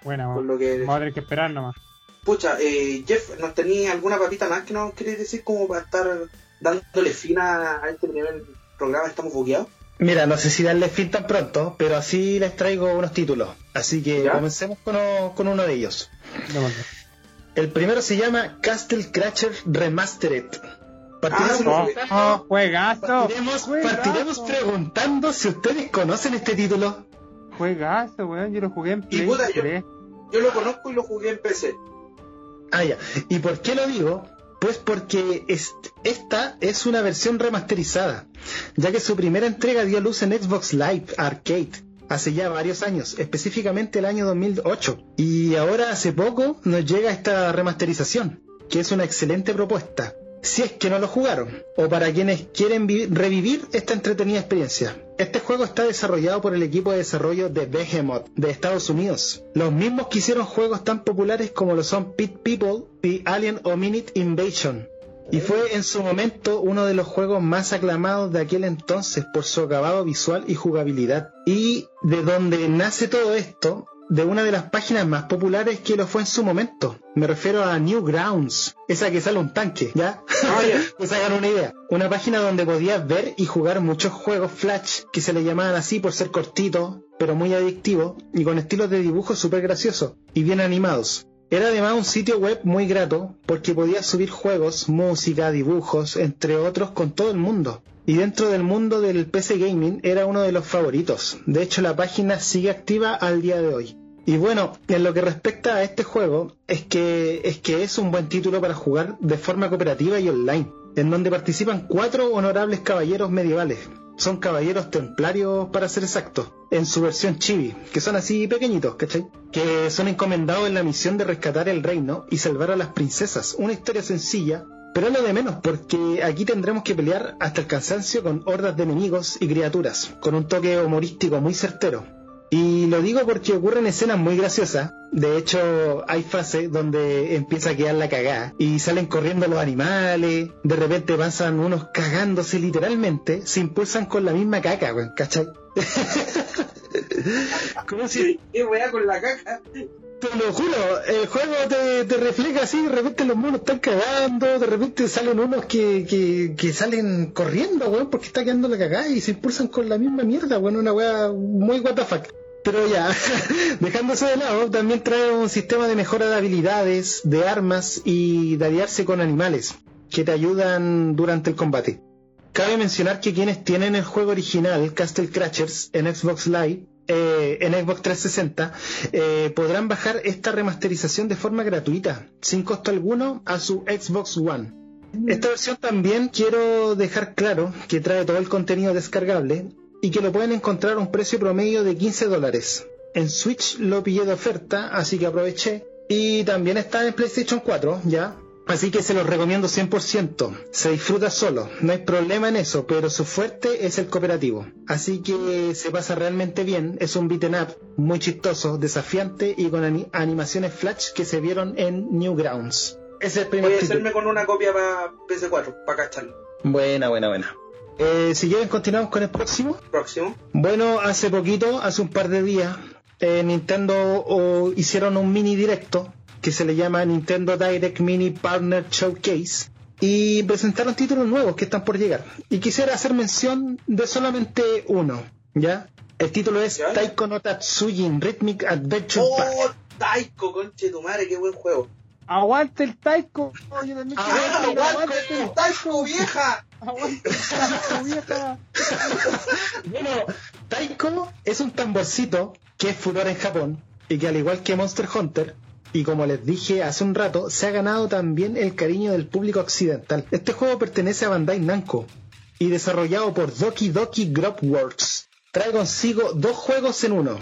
A: bueno, con lo que... vamos a tener que esperar nomás.
B: Pucha, eh, Jeff, ¿nos tenía alguna papita más que nos querés decir como para estar dándole fin a, este primer programa? ¿Estamos bugueados?
C: Mira, no sé si darle fin tan pronto, pero así les traigo unos títulos. Así que comencemos con, con, uno de ellos. El primero se llama Castle Crasher Remastered.
A: Partiremos, ah, juegazo.
C: Partiremos, preguntando si ustedes conocen este título.
A: Juegazo, weón. Yo lo jugué en Play
B: yo, lo conozco y lo jugué en PC.
C: Ah, ya. ¿Y por qué lo digo? Pues porque esta es una versión remasterizada, ya que su primera entrega dio luz en Xbox Live Arcade hace ya varios años, específicamente el año 2008. Y ahora hace poco nos llega esta remasterización, que es una excelente propuesta si es que no lo jugaron, o para quienes quieren revivir esta entretenida experiencia. Este juego está desarrollado por el equipo de desarrollo de Behemoth de Estados Unidos, los mismos que hicieron juegos tan populares como lo son Pit People y Alien Minute Invasion. Y fue en su momento uno de los juegos más aclamados de aquel entonces por su acabado visual y jugabilidad. Y de donde nace todo esto de una de las páginas más populares que lo fue en su momento. Me refiero a Newgrounds, esa que sale un tanque, ¿ya? Ah, [laughs] pues hagan una idea. Una página donde podías ver y jugar muchos juegos Flash que se le llamaban así por ser cortitos, pero muy adictivos y con estilos de dibujo súper graciosos y bien animados. Era además un sitio web muy grato porque podías subir juegos, música, dibujos, entre otros, con todo el mundo y dentro del mundo del PC Gaming era uno de los favoritos. De hecho, la página sigue activa al día de hoy. Y bueno, en lo que respecta a este juego, es que, es que es un buen título para jugar de forma cooperativa y online, en donde participan cuatro honorables caballeros medievales. Son caballeros templarios, para ser exactos, en su versión chibi, que son así pequeñitos, ¿cachai? Que son encomendados en la misión de rescatar el reino y salvar a las princesas. Una historia sencilla, pero lo de menos, porque aquí tendremos que pelear hasta el cansancio con hordas de enemigos y criaturas, con un toque humorístico muy certero. Y lo digo porque ocurren escenas muy graciosas. De hecho, hay fases donde empieza a quedar la cagada y salen corriendo los animales. De repente pasan unos cagándose literalmente. Se impulsan con la misma caca, ¿cachai? [laughs]
B: ¿Cómo si... ¿Qué weá con la caca?
C: Te lo juro, el juego te, te, refleja así, de repente los monos están cagando, de repente salen unos que, que, que salen corriendo, weón, porque está quedando la cagada y se impulsan con la misma mierda, weón, una weá muy WTF. Pero ya, [laughs] dejándose de lado, también trae un sistema de mejora de habilidades, de armas y de aliarse con animales, que te ayudan durante el combate. Cabe mencionar que quienes tienen el juego original, Castle Crashers, en Xbox Live, eh, en Xbox 360 eh, podrán bajar esta remasterización de forma gratuita, sin costo alguno, a su Xbox One. Esta versión también quiero dejar claro que trae todo el contenido descargable y que lo pueden encontrar a un precio promedio de 15 dólares. en Switch lo pillé de oferta, así que aproveché. Y también está en PlayStation 4, ya. Así que se los recomiendo 100%. Se disfruta solo, no hay problema en eso, pero su fuerte es el cooperativo. Así que se pasa realmente bien. Es un beaten up muy chistoso, desafiante y con ani- animaciones flash que se vieron en Newgrounds. Ese es el primer
B: Voy a
C: título.
B: hacerme con una copia para PS4, para cacharlo.
C: Buena, buena, buena. Eh, si quieren, continuamos con el próximo.
B: Próximo.
C: Bueno, hace poquito, hace un par de días, eh, Nintendo oh, hicieron un mini directo que se le llama Nintendo Direct Mini Partner Showcase y presentaron títulos nuevos que están por llegar. Y quisiera hacer mención de solamente uno, ¿ya? El título es
B: ¿Ya?
C: Taiko no Tatsujin Rhythmic Adventure Pack.
B: ¡Oh, Taiko, conche tu madre! ¡Qué buen juego!
A: Aguante el Taiko. Yo quiero-
C: aguante,
A: el
B: ¡Taiko, vieja!
C: Bueno, Taiko es un tamborcito que es furor en Japón y que al igual que Monster Hunter, y como les dije hace un rato, se ha ganado también el cariño del público occidental. Este juego pertenece a Bandai Namco y desarrollado por Doki Doki Group Works. Trae consigo dos juegos en uno.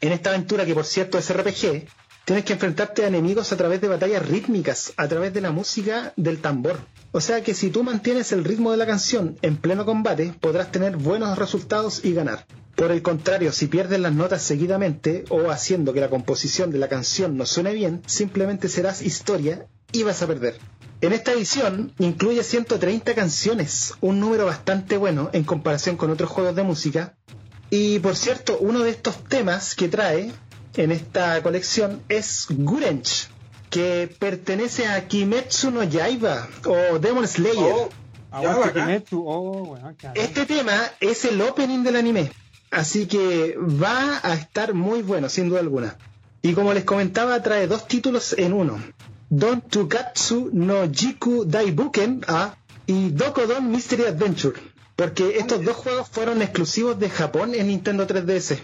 C: En esta aventura, que por cierto es RPG, tienes que enfrentarte a enemigos a través de batallas rítmicas, a través de la música del tambor. O sea que si tú mantienes el ritmo de la canción en pleno combate, podrás tener buenos resultados y ganar. Por el contrario, si pierdes las notas seguidamente o haciendo que la composición de la canción no suene bien, simplemente serás historia y vas a perder. En esta edición incluye 130 canciones, un número bastante bueno en comparación con otros juegos de música, y por cierto, uno de estos temas que trae en esta colección es Gurench, que pertenece a Kimetsu no Yaiba o Demon Slayer.
B: Oh, ya, bacán.
A: Kimetsu. Oh, bueno.
C: Este tema es el opening del anime, así que va a estar muy bueno, sin duda alguna. Y como les comentaba, trae dos títulos en uno. Don Tukatsu no Jiku Daibuken A y Dokodon Mystery Adventure. Porque estos dos juegos fueron exclusivos de Japón en Nintendo 3DS.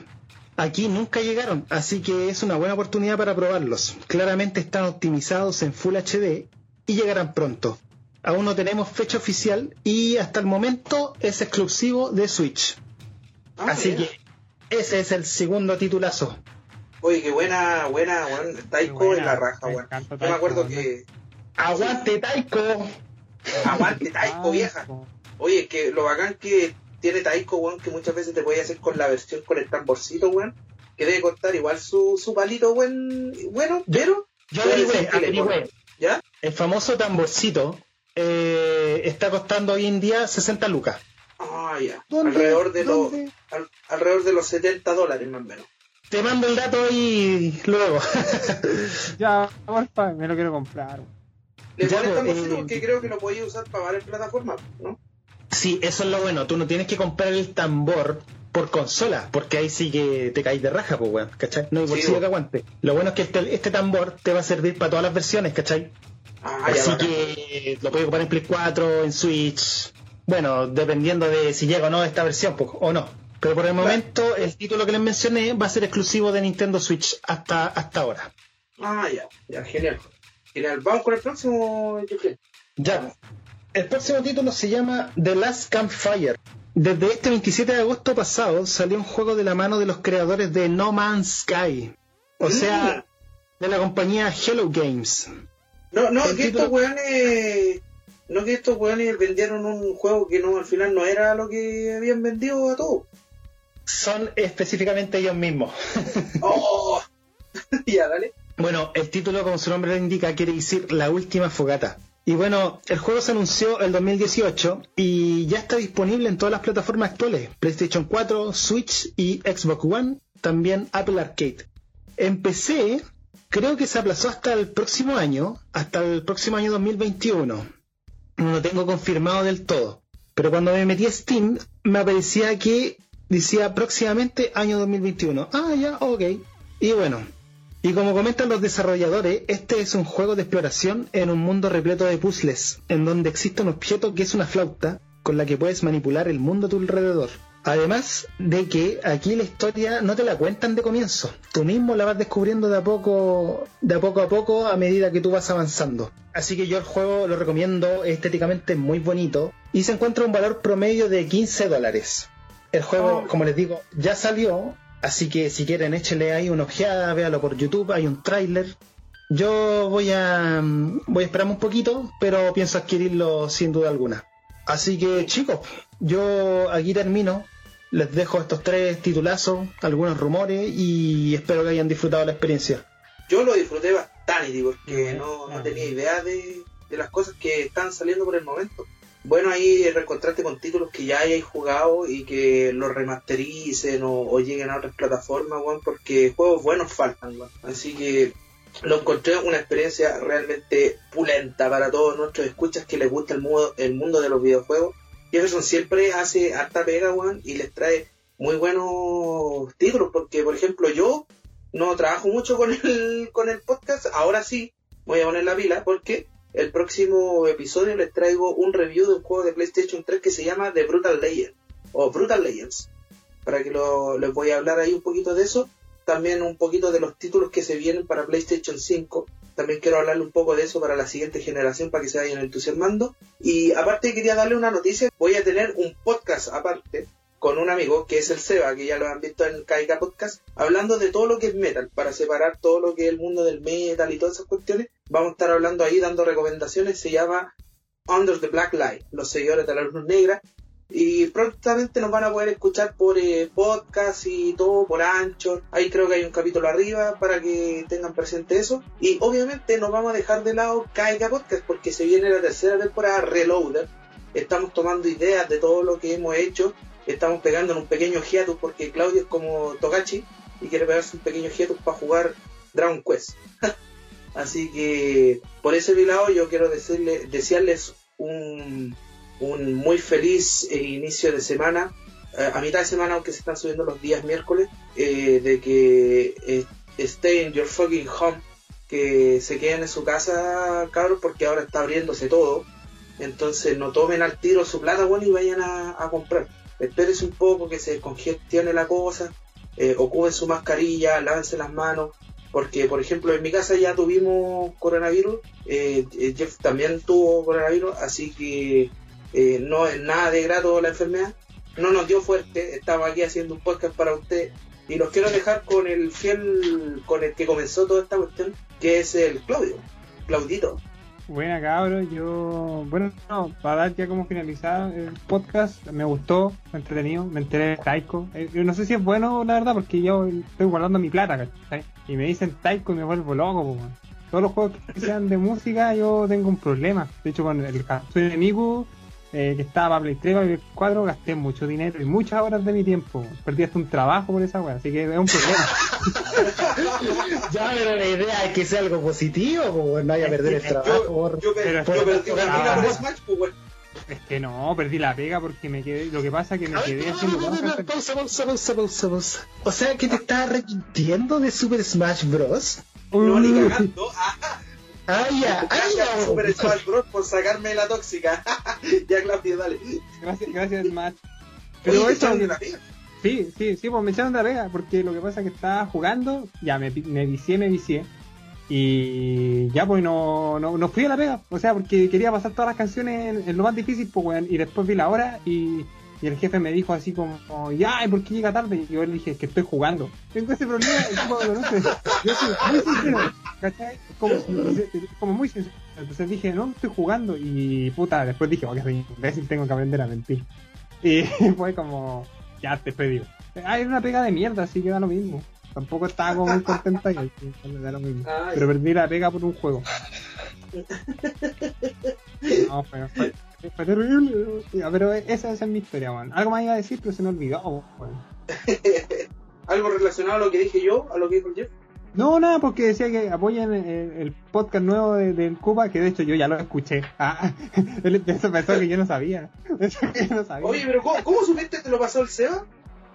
C: Aquí nunca llegaron, así que es una buena oportunidad para probarlos. Claramente están optimizados en Full HD y llegarán pronto. Aún no tenemos fecha oficial y hasta el momento es exclusivo de Switch.
B: Ah,
C: así
B: mira.
C: que ese es el segundo titulazo.
B: Oye, qué buena, buena, weón. Taiko
A: buena,
B: en la raja, weón. Yo me acuerdo
A: weón.
B: que.
C: ¡Aguante, Taiko!
B: Aguante Taiko, vieja. Oye, que lo bacán que tiene Taiko, weón, que muchas veces te puede hacer con la versión con el tamborcito, weón. Que debe costar igual su, su palito, weón, bueno, pero.
C: Yo averigüé, averigüé.
B: ¿Ya?
C: El famoso tamborcito eh, está costando hoy en día 60 lucas.
B: Ah, ya. Alrededor de, los, al- alrededor de los 70 dólares, más o menos.
C: Te mando el dato y luego. [laughs]
A: Ya, porfa, me lo quiero comprar.
B: Le
C: Ya,
B: pones
C: pues,
B: tamborcito
C: eh,
B: porque creo que lo podéis usar para varias plataformas, ¿no?
C: Sí, eso es lo bueno. Tú no tienes que comprar el tambor por consola, porque ahí sí que te caes de raja, pues, weón, ¿cachai? No hay
B: Sí,
C: bolsillo
B: weón.
C: que aguante. Lo bueno es que este, este tambor te va a servir para todas las versiones, ¿cachai?
B: Ah,
C: Así
B: bacán.
C: que lo puedes ocupar en Play 4, en Switch. Bueno, dependiendo de si llega o no esta versión, pues, o no. Pero por el momento, el título que les mencioné va a ser exclusivo de Nintendo Switch hasta, hasta ahora.
B: Ah, ya, ya, genial. Genial. Vamos con el próximo.
C: Ya. El próximo título se llama The Last Campfire. Desde este 27 de agosto pasado salió un juego de la mano de los creadores de No Man's Sky. O sea, de la compañía Hello Games.
B: No, no,
C: El
B: que
C: título-
B: estos weones. No, que estos weones vendieron un juego que no al final no era lo que habían vendido a todos.
C: Son específicamente ellos mismos. [laughs]
B: ¡Oh! [laughs] ya, dale.
C: Bueno, el título, como su nombre lo indica, quiere decir La Última Fogata. Y bueno, el juego se anunció el 2018 y ya está disponible en todas las plataformas actuales, PlayStation 4, Switch y Xbox One, también Apple Arcade. En PC, creo que se aplazó hasta el próximo año, hasta el próximo año 2021. No lo tengo confirmado del todo, pero cuando me metí a Steam me aparecía que decía próximamente año 2021. Ah, ya, ok. Y bueno, y como comentan los desarrolladores, este es un juego de exploración en un mundo repleto de puzzles, en donde existe un objeto que es una flauta con la que puedes manipular el mundo a tu alrededor. Además de que aquí la historia no te la cuentan de comienzo, tú mismo la vas descubriendo de a poco, de a poco a poco a medida que tú vas avanzando. Así que yo el juego lo recomiendo, estéticamente es muy bonito y se encuentra un valor promedio de 15 dólares. El juego,
B: Oh.
C: como les digo, ya salió, Así que si quieren, échenle ahí una ojeada, véalo por YouTube, hay un tráiler. Yo voy a mm, voy a esperar un poquito, pero pienso adquirirlo sin duda alguna. Así que chicos, yo aquí termino. Les dejo estos tres titulazos, algunos rumores y espero que hayan disfrutado la experiencia.
B: Yo lo disfruté bastante porque no, no tenía idea de, de las cosas que están saliendo por el momento. Bueno, ahí reencontrarte con títulos que ya hayáis jugado y que los remastericen o, lleguen a otras plataformas, weón, porque juegos buenos faltan, weón. Así que lo encontré una experiencia realmente pulenta para todos nuestros escuchas que les gusta el mundo, el mundo de los videojuegos. Jefferson siempre hace harta pega, weón, y les trae muy buenos títulos, porque por ejemplo yo no trabajo mucho con el, con el podcast, ahora sí voy a poner la pila, porque el próximo episodio les traigo un review de un juego de PlayStation 3 que se llama The Brutal Legend, o Brutal Legends, para que lo, les voy a hablar ahí un poquito de eso también un poquito de los títulos que se vienen para PlayStation 5. También quiero hablarle un poco de eso para la siguiente generación para que se vayan entusiasmando. Y aparte quería darle una noticia. Voy a tener un podcast aparte con un amigo que es el Seba, que ya lo han visto en KK Podcast, hablando de todo lo que es metal, para separar todo lo que es el mundo del metal y todas esas cuestiones. Vamos a estar hablando ahí, dando recomendaciones. Se llama Under the Black Light, los seguidores de la luz negra. Y prontamente nos van a poder escuchar por eh, podcast y todo, por Anchor. Ahí creo que hay un capítulo arriba para que tengan presente eso. Y obviamente nos vamos a dejar de lado Caiga Podcast porque se viene la tercera temporada Reloader. Estamos tomando ideas de todo lo que hemos hecho. Estamos pegando en un pequeño hiatus porque Claudio es como Togachi y quiere pegarse un pequeño hiatus para jugar Dragon Quest. [laughs] Así que por ese lado yo quiero decirle, desearles un un muy feliz eh, inicio de semana, eh, a mitad de semana, aunque se están subiendo los días miércoles, eh, de que stay in your fucking home, que se queden en su casa, cabros, porque ahora está abriéndose todo. Entonces no tomen al tiro su plata, bueno, y vayan a, comprar. Espérense un poco que se congestione la cosa, ocupen su mascarilla, lávense las manos, porque por ejemplo en mi casa ya tuvimos coronavirus, Jeff también tuvo coronavirus, así que eh, no es nada de grato la enfermedad, no nos dio fuerte, estaba aquí haciendo un podcast para usted y los quiero dejar con el fiel, con el que comenzó toda esta cuestión, que es el Claudio, Claudito.
A: Buena cabros, yo, bueno, no, para dar ya como finalizar el podcast, me gustó, fue entretenido, me enteré de Taiko. Eh, yo no sé si es bueno, la verdad, porque yo estoy guardando mi plata, ¿cachai? Y me dicen Taiko y me vuelvo loco, Todos los juegos que sean de música, yo tengo un problema. De hecho, con el Katsune enemigo eh, que estaba para Play 3, para Play 4, gasté mucho dinero y muchas horas de mi tiempo. Perdí hasta un trabajo por esa weá, así que es un problema.
C: ya, pero la idea es que sea algo positivo, pues no haya perder el trabajo. Yo, perdí pega
A: por Smash, pues Es que no, perdí la pega porque me quedé. Lo que pasa es que me quedé haciendo.
C: Pausa, pausa, pausa, pausa, pausa. O sea que te estás arrepintiendo de Super Smash Bros.
B: No, ni cagando. [laughs]
C: Ah, ya,
B: ah, Super Smash Bros. por sacarme la tóxica. [laughs] ya, Claudio, dale.
A: Gracias, gracias, Smash. [laughs] Pero eso. Sí, sí, sí, pues me echaron de la pega, porque lo que pasa es que estaba jugando, ya me, me vicié, me vicié. Y ya pues no, no, no, fui a la pega, o sea, porque quería pasar todas las canciones en, lo más difícil, pues y después vi la hora y, y el jefe me dijo así como, ya, ¿y por qué llega tarde? Y yo le dije, que estoy jugando. Tengo ese problema, el tipo conoce. Yo soy muy sincero, ¿cachai? Como, muy sincero. Entonces dije, no, estoy jugando. Y puta, después dije, oh, que soy imbécil, tengo que aprender a mentir. Y [laughs] fue como, ya te pedí. Ah, era una pega de mierda, así que da lo mismo. Tampoco estaba como muy contenta y da lo mismo. Pero perdí la pega por un juego. [laughs] No, fue, fue, fue terrible. Pero esa, esa, es mi historia, man. Algo más iba a decir, pero se me olvidó, [laughs]
B: ¿Algo relacionado a lo que dije yo, a lo que dijo el Jeff?
A: No, nada, porque decía que apoyen el, podcast nuevo del de Cuba, que de hecho yo ya lo escuché. Ah, [laughs] eso pensó que yo no sabía.
B: Oye, pero ¿cómo, cómo supiste que te lo pasó el Seba?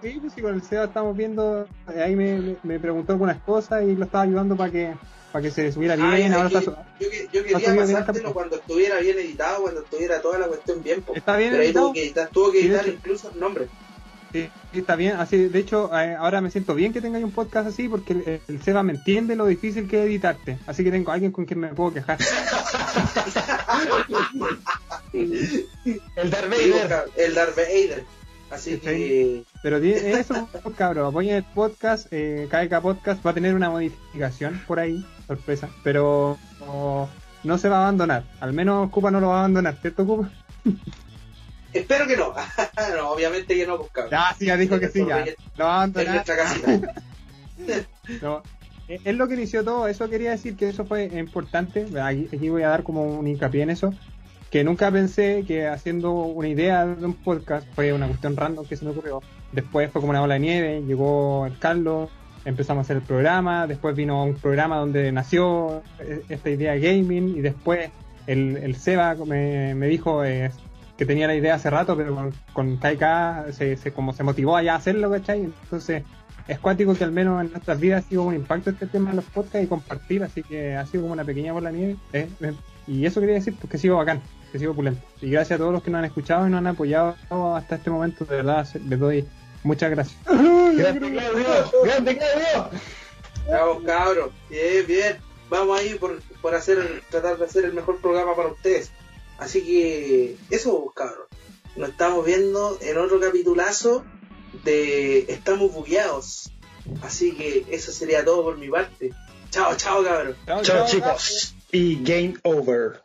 A: Sí, pues sí, con el Seba estamos viendo, eh, ahí me, me, preguntó algunas cosas y lo estaba ayudando para que para que se subiera ah, bien. ahora
B: está yo, yo quería pasártelo cuando estuviera bien editado, cuando estuviera toda la cuestión bien.
A: Está bien
B: pero
A: editado.
B: Tuvo que editar, tuvo que editar incluso el nombre.
A: Sí, está bien. Así, de hecho, eh, ahora me siento bien que tengáis un podcast así porque el, Seba me entiende lo difícil que es editarte. Así que tengo a alguien con quien me puedo quejar. [laughs] [laughs]
C: el Darth Vader.
B: El Darth Vader. Así
A: Sí.
B: que
A: Pero eso, [laughs] cabrón, apoyen el podcast, eh, Podcast va a tener una modificación por ahí, sorpresa, pero no, no se va a abandonar, al menos Cupa no lo va a abandonar, ¿cierto Cupa? [laughs]
B: espero que no. [laughs] no, obviamente que no, pues cabrón.
A: Ya, sí, ya dijo que sí, ya, lo va a abandonar. No, es es lo que inició todo, eso quería decir que eso fue importante, aquí, aquí voy a dar como un hincapié en eso, que nunca pensé que haciendo una idea de un podcast fue una cuestión random que se me ocurrió. Después fue como una bola de nieve, llegó el Carlos, empezamos a hacer el programa, después vino un programa donde nació eh, esta idea de gaming y después el, el Seba me, me dijo eh, que tenía la idea hace rato, pero con, con KK se, se, como se motivó allá a hacerlo, ¿cachai? Entonces es cuático que al menos en nuestras vidas ha sido un impacto este tema de los podcasts y compartir, así que ha sido como una pequeña bola de nieve. eh, eh, y eso quería decir, pues que ha sido bacán, sido opulento. Y gracias a todos los que nos han escuchado y nos han apoyado hasta este momento, de verdad, les doy muchas gracias. [laughs]
C: Grande Claudio, grande Claudio.
B: Vamos, cabros. Bien, bien. Vamos ahí por, por hacer, tratar de hacer el mejor programa para ustedes. Así que, eso, cabros. Nos estamos viendo en otro capitulazo de Estamos bugueados. Así que eso sería todo por mi parte. Chao, chao, cabros.
C: Chao chicos. Y game over.